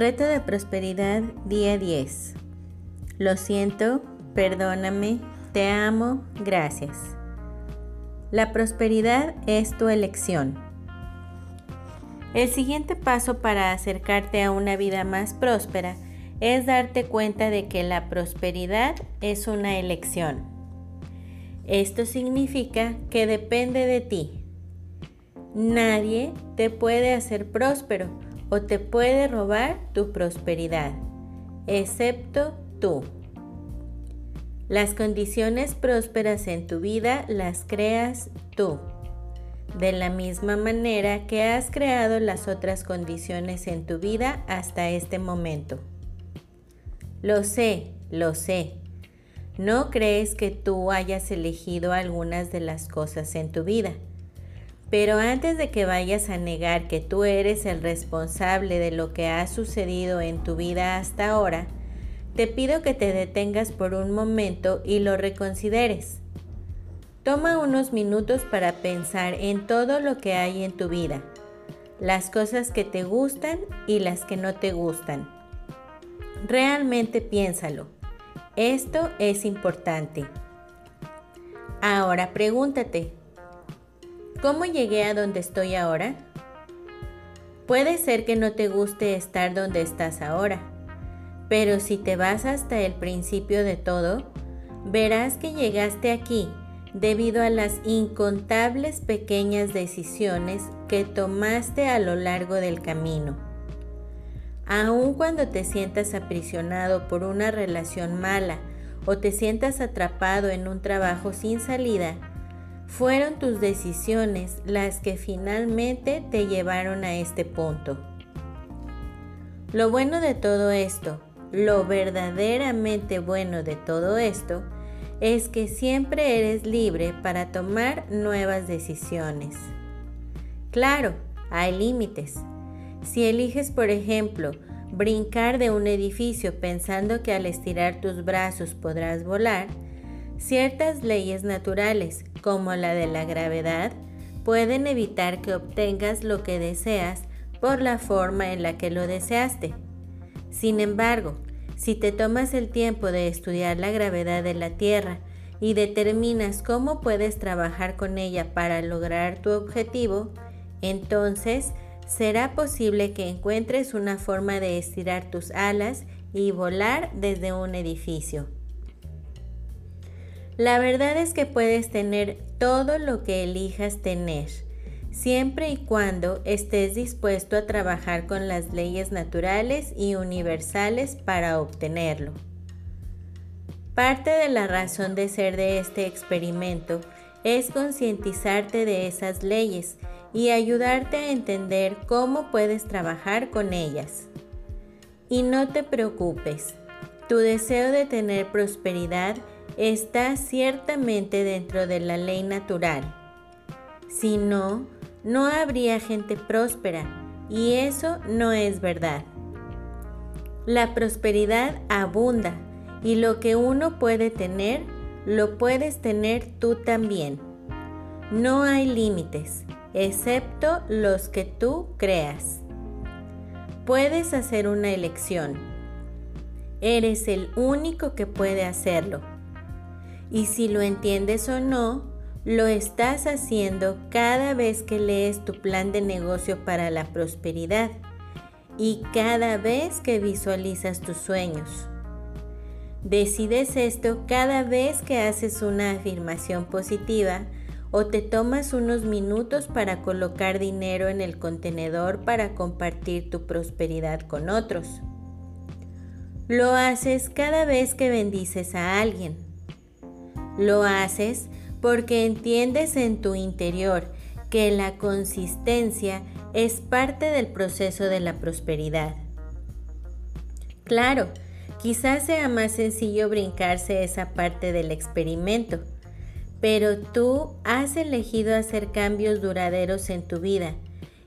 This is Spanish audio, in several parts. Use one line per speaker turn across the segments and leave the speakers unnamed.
Reto de prosperidad día 10. Lo siento, perdóname, te amo, gracias. La prosperidad es tu elección. El siguiente paso para acercarte a una vida más próspera es darte cuenta de que la prosperidad es una elección. Esto significa que depende de ti. Nadie te puede hacer próspero o te puede robar tu prosperidad, excepto tú. Las condiciones prósperas en tu vida las creas tú, de la misma manera que has creado las otras condiciones en tu vida hasta este momento. Lo sé, lo sé. No crees que tú hayas elegido algunas de las cosas en tu vida. Pero antes de que vayas a negar que tú eres el responsable de lo que ha sucedido en tu vida hasta ahora, te pido que te detengas por un momento y lo reconsideres. Toma unos minutos para pensar en todo lo que hay en tu vida, las cosas que te gustan y las que no te gustan Realmente piénsalo. Esto es importante. Ahora pregúntate, ¿cómo llegué a donde estoy ahora? Puede ser que no te guste estar donde estás ahora, pero si te vas hasta el principio de todo, verás que llegaste aquí debido a las incontables pequeñas decisiones que tomaste a lo largo del camino. Aun cuando te sientas aprisionado por una relación mala o te sientas atrapado en un trabajo sin salida, fueron tus decisiones las que finalmente te llevaron a este punto. Lo bueno de todo esto, lo verdaderamente bueno de todo esto, es que siempre eres libre para tomar nuevas decisiones. Claro, hay límites si eliges, por ejemplo, brincar de un edificio pensando que al estirar tus brazos podrás volar, ciertas leyes naturales, como la de la gravedad, pueden evitar que obtengas lo que deseas por la forma en la que lo deseaste. Sin embargo, si te tomas el tiempo de estudiar la gravedad de la Tierra y determinas cómo puedes trabajar con ella para lograr tu objetivo, entonces será posible que encuentres una forma de estirar tus alas y volar desde un edificio. La verdad es que puedes tener todo lo que elijas tener, siempre y cuando estés dispuesto a trabajar con las leyes naturales y universales para obtenerlo. Parte de la razón de ser de este experimento es concientizarte de esas leyes y ayudarte a entender cómo puedes trabajar con ellas. Y no te preocupes, tu deseo de tener prosperidad está ciertamente dentro de la ley natural. Si no, no habría gente próspera y eso no es verdad. La prosperidad abunda y lo que uno puede tener, lo puedes tener tú también. No hay límites excepto los que tú creas. Puedes hacer una elección. Eres el único que puede hacerlo. Y si lo entiendes o no, lo estás haciendo cada vez que lees tu plan de negocio para la prosperidad y cada vez que visualizas tus sueños. Decides esto cada vez que haces una afirmación positiva o te tomas unos minutos para colocar dinero en el contenedor para compartir tu prosperidad con otros. Lo haces cada vez que bendices a alguien. Lo haces porque entiendes en tu interior que la consistencia es parte del proceso de la prosperidad. Claro, quizás sea más sencillo brincarse esa parte del experimento, pero tú has elegido hacer cambios duraderos en tu vida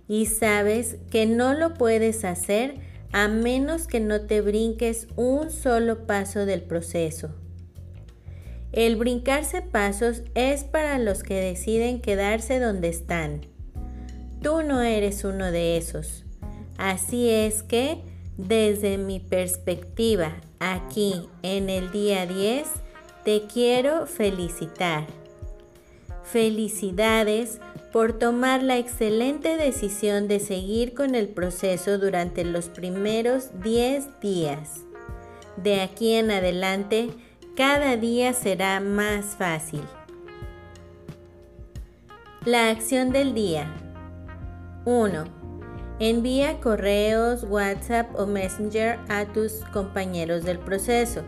y sabes que no lo puedes hacer a menos que no te brinques un solo paso del proceso. El brincarse pasos es para los que deciden quedarse donde están. Tú no eres uno de esos. Así es que Desde mi perspectiva, aquí en el día 10, te quiero felicitar. Felicidades por tomar la excelente decisión de seguir con el proceso durante los primeros 10 días. De aquí en adelante, cada día será más fácil. La acción del día. 1. Envía correos, WhatsApp o Messenger a tus compañeros del proceso.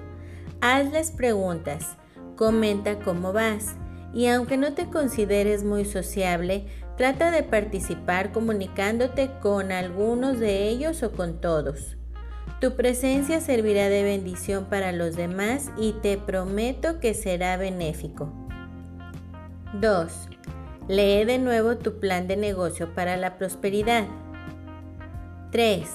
Hazles preguntas. Comenta cómo vas. Y aunque no te consideres muy sociable, trata de participar comunicándote con algunos de ellos o con todos. Tu presencia servirá de bendición para los demás y te prometo que será benéfico. 2. Lee de nuevo tu plan de negocio para la prosperidad. 3.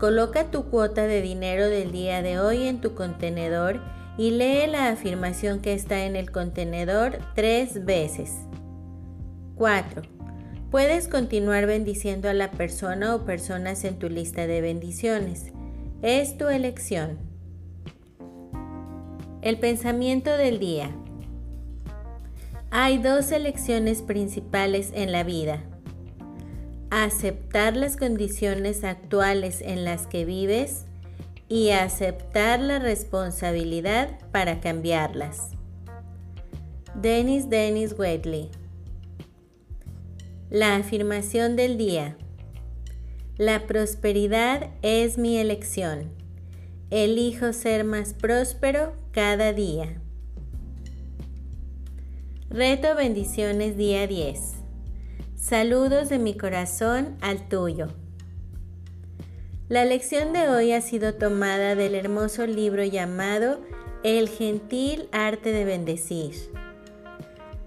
Coloca tu cuota de dinero del día de hoy en tu contenedor y lee la afirmación que está en el contenedor tres veces. 4. Puedes continuar bendiciendo a la persona o personas en tu lista de bendiciones. Es tu elección. El pensamiento del día. Hay dos elecciones principales en la vida. Aceptar las condiciones actuales en las que vives y aceptar la responsabilidad para cambiarlas. Dennis Dennis Waitley La afirmación del día. La prosperidad es mi elección. Elijo ser más próspero cada día. Reto bendiciones día 10. Saludos de mi corazón al tuyo. La lección de hoy ha sido tomada del hermoso libro llamado El gentil arte de bendecir.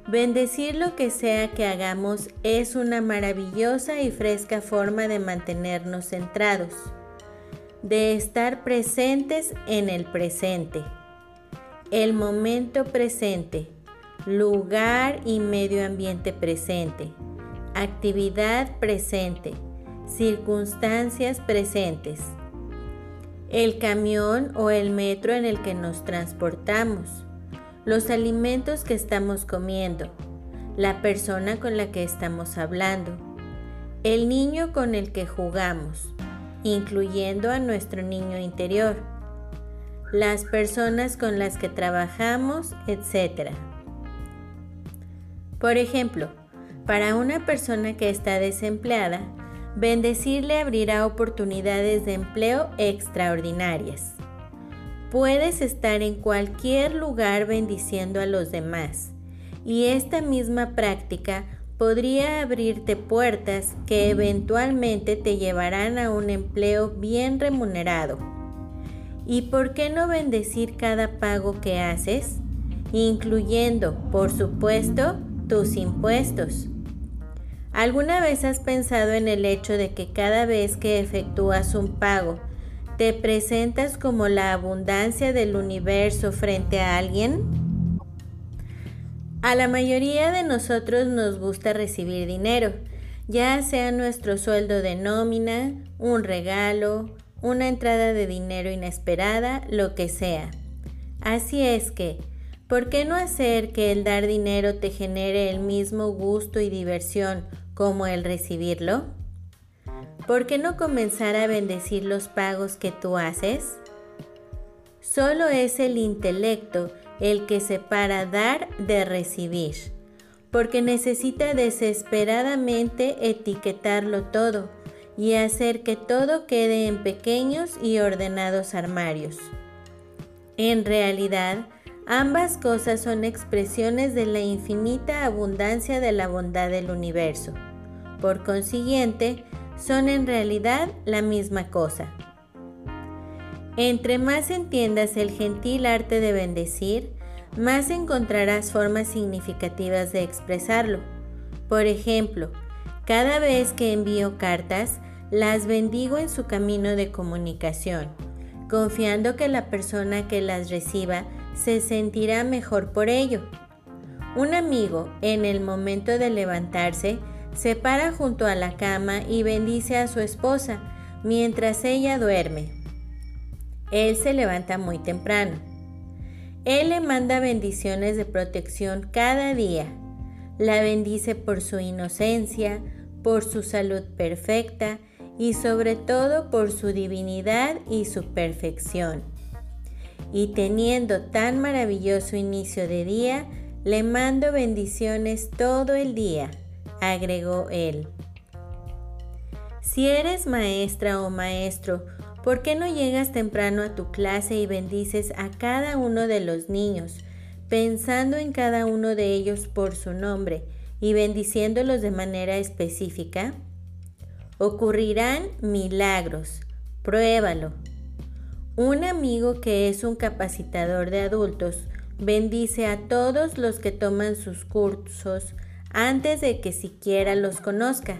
Bendecir lo que sea que hagamos es una maravillosa y fresca forma de mantenernos centrados, de estar presentes en el presente, el momento presente, lugar y medio ambiente presente, actividad presente, circunstancias presentes, el camión o el metro en el que nos transportamos los alimentos que estamos comiendo, la persona con la que estamos hablando, el niño con el que jugamos, incluyendo a nuestro niño interior, las personas con las que trabajamos, etc. Por ejemplo, para una persona que está desempleada, bendecirle abrirá oportunidades de empleo extraordinarias. Puedes estar en cualquier lugar bendiciendo a los demás y esta misma práctica podría abrirte puertas que eventualmente te llevarán a un empleo bien remunerado. ¿Y por qué no bendecir cada pago que haces? Incluyendo, por supuesto, tus impuestos. ¿Alguna vez has pensado en el hecho de que cada vez que efectúas un pago ¿Te presentas como la abundancia del universo frente a alguien? A la mayoría de nosotros nos gusta recibir dinero, ya sea nuestro sueldo de nómina, un regalo, una entrada de dinero inesperada, lo que sea. Así es que, ¿por qué no hacer que el dar dinero te genere el mismo gusto y diversión como el recibirlo? ¿Por qué no comenzar a bendecir los pagos que tú haces? Solo es el intelecto el que separa dar de recibir, porque necesita desesperadamente etiquetarlo todo y hacer que todo quede en pequeños y ordenados armarios. En realidad, ambas cosas son expresiones de la infinita abundancia de la bondad del universo. Por consiguiente, son en realidad la misma cosa. Entre más entiendas el gentil arte de bendecir, más encontrarás formas significativas de expresarlo. Por ejemplo, cada vez que envío cartas, las bendigo en su camino de comunicación, confiando que la persona que las reciba se sentirá mejor por ello. Un amigo, en el momento de levantarse, se para junto a la cama y bendice a su esposa, mientras ella duerme. Él se levanta muy temprano. Él le manda bendiciones de protección cada día. La bendice por su inocencia, por su salud perfecta y sobre todo por su divinidad y su perfección. Y teniendo tan maravilloso inicio de día, le mando bendiciones todo el día, agregó él. Si eres maestra o maestro, ¿por qué no llegas temprano a tu clase y bendices a cada uno de los niños, pensando en cada uno de ellos por su nombre y bendiciéndolos de manera específica? Ocurrirán milagros. Pruébalo. Un amigo que es un capacitador de adultos bendice a todos los que toman sus cursos antes de que siquiera los conozca.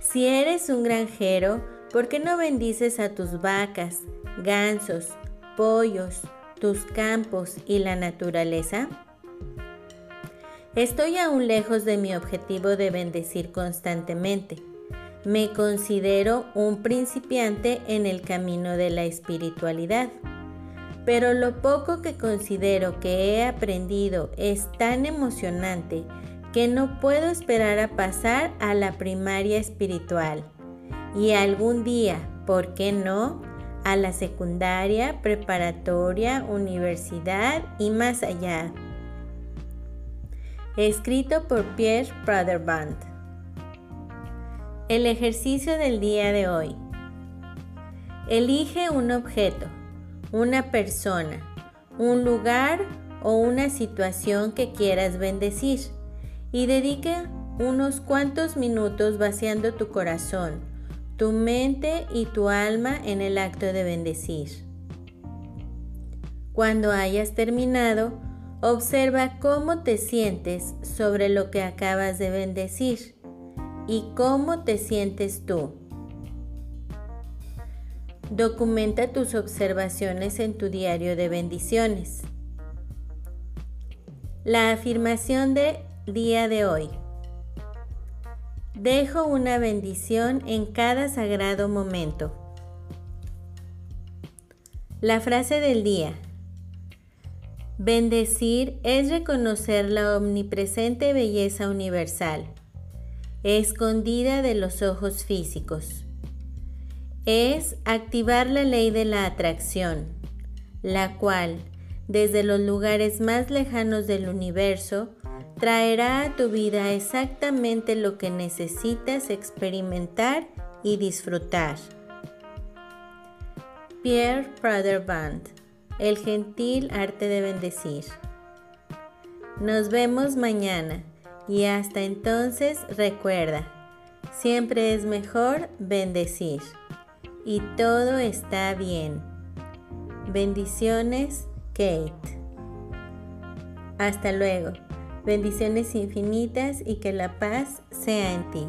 Si eres un granjero, ¿por qué no bendices a tus vacas, gansos, pollos, tus campos y la naturaleza? Estoy aún lejos de mi objetivo de bendecir constantemente. Me considero un principiante en el camino de la espiritualidad pero lo poco que considero que he aprendido es tan emocionante que no puedo esperar a pasar a la primaria espiritual y algún día, ¿por qué no?, a la secundaria, preparatoria, universidad y más allá. Escrito por Pierre Praderband. El ejercicio del día de hoy. Elige un objeto una persona, un lugar o una situación que quieras bendecir y dedica unos cuantos minutos vaciando tu corazón, tu mente y tu alma en el acto de bendecir. Cuando hayas terminado, observa cómo te sientes sobre lo que acabas de bendecir y cómo te sientes tú. Documenta tus observaciones en tu diario de bendiciones. La afirmación de día de hoy. Dejo una bendición en cada sagrado momento. La frase del día. Bendecir es reconocer la omnipresente belleza universal, escondida de los ojos físicos es activar la ley de la atracción, la cual, desde los lugares más lejanos del universo, traerá a tu vida exactamente lo que necesitas experimentar y disfrutar. Pierre Praderband, El gentil arte de bendecir. Nos vemos mañana y hasta entonces recuerda, siempre es mejor bendecir y todo está bien. Bendiciones, Kate. Hasta luego. Bendiciones infinitas y que la paz sea en ti.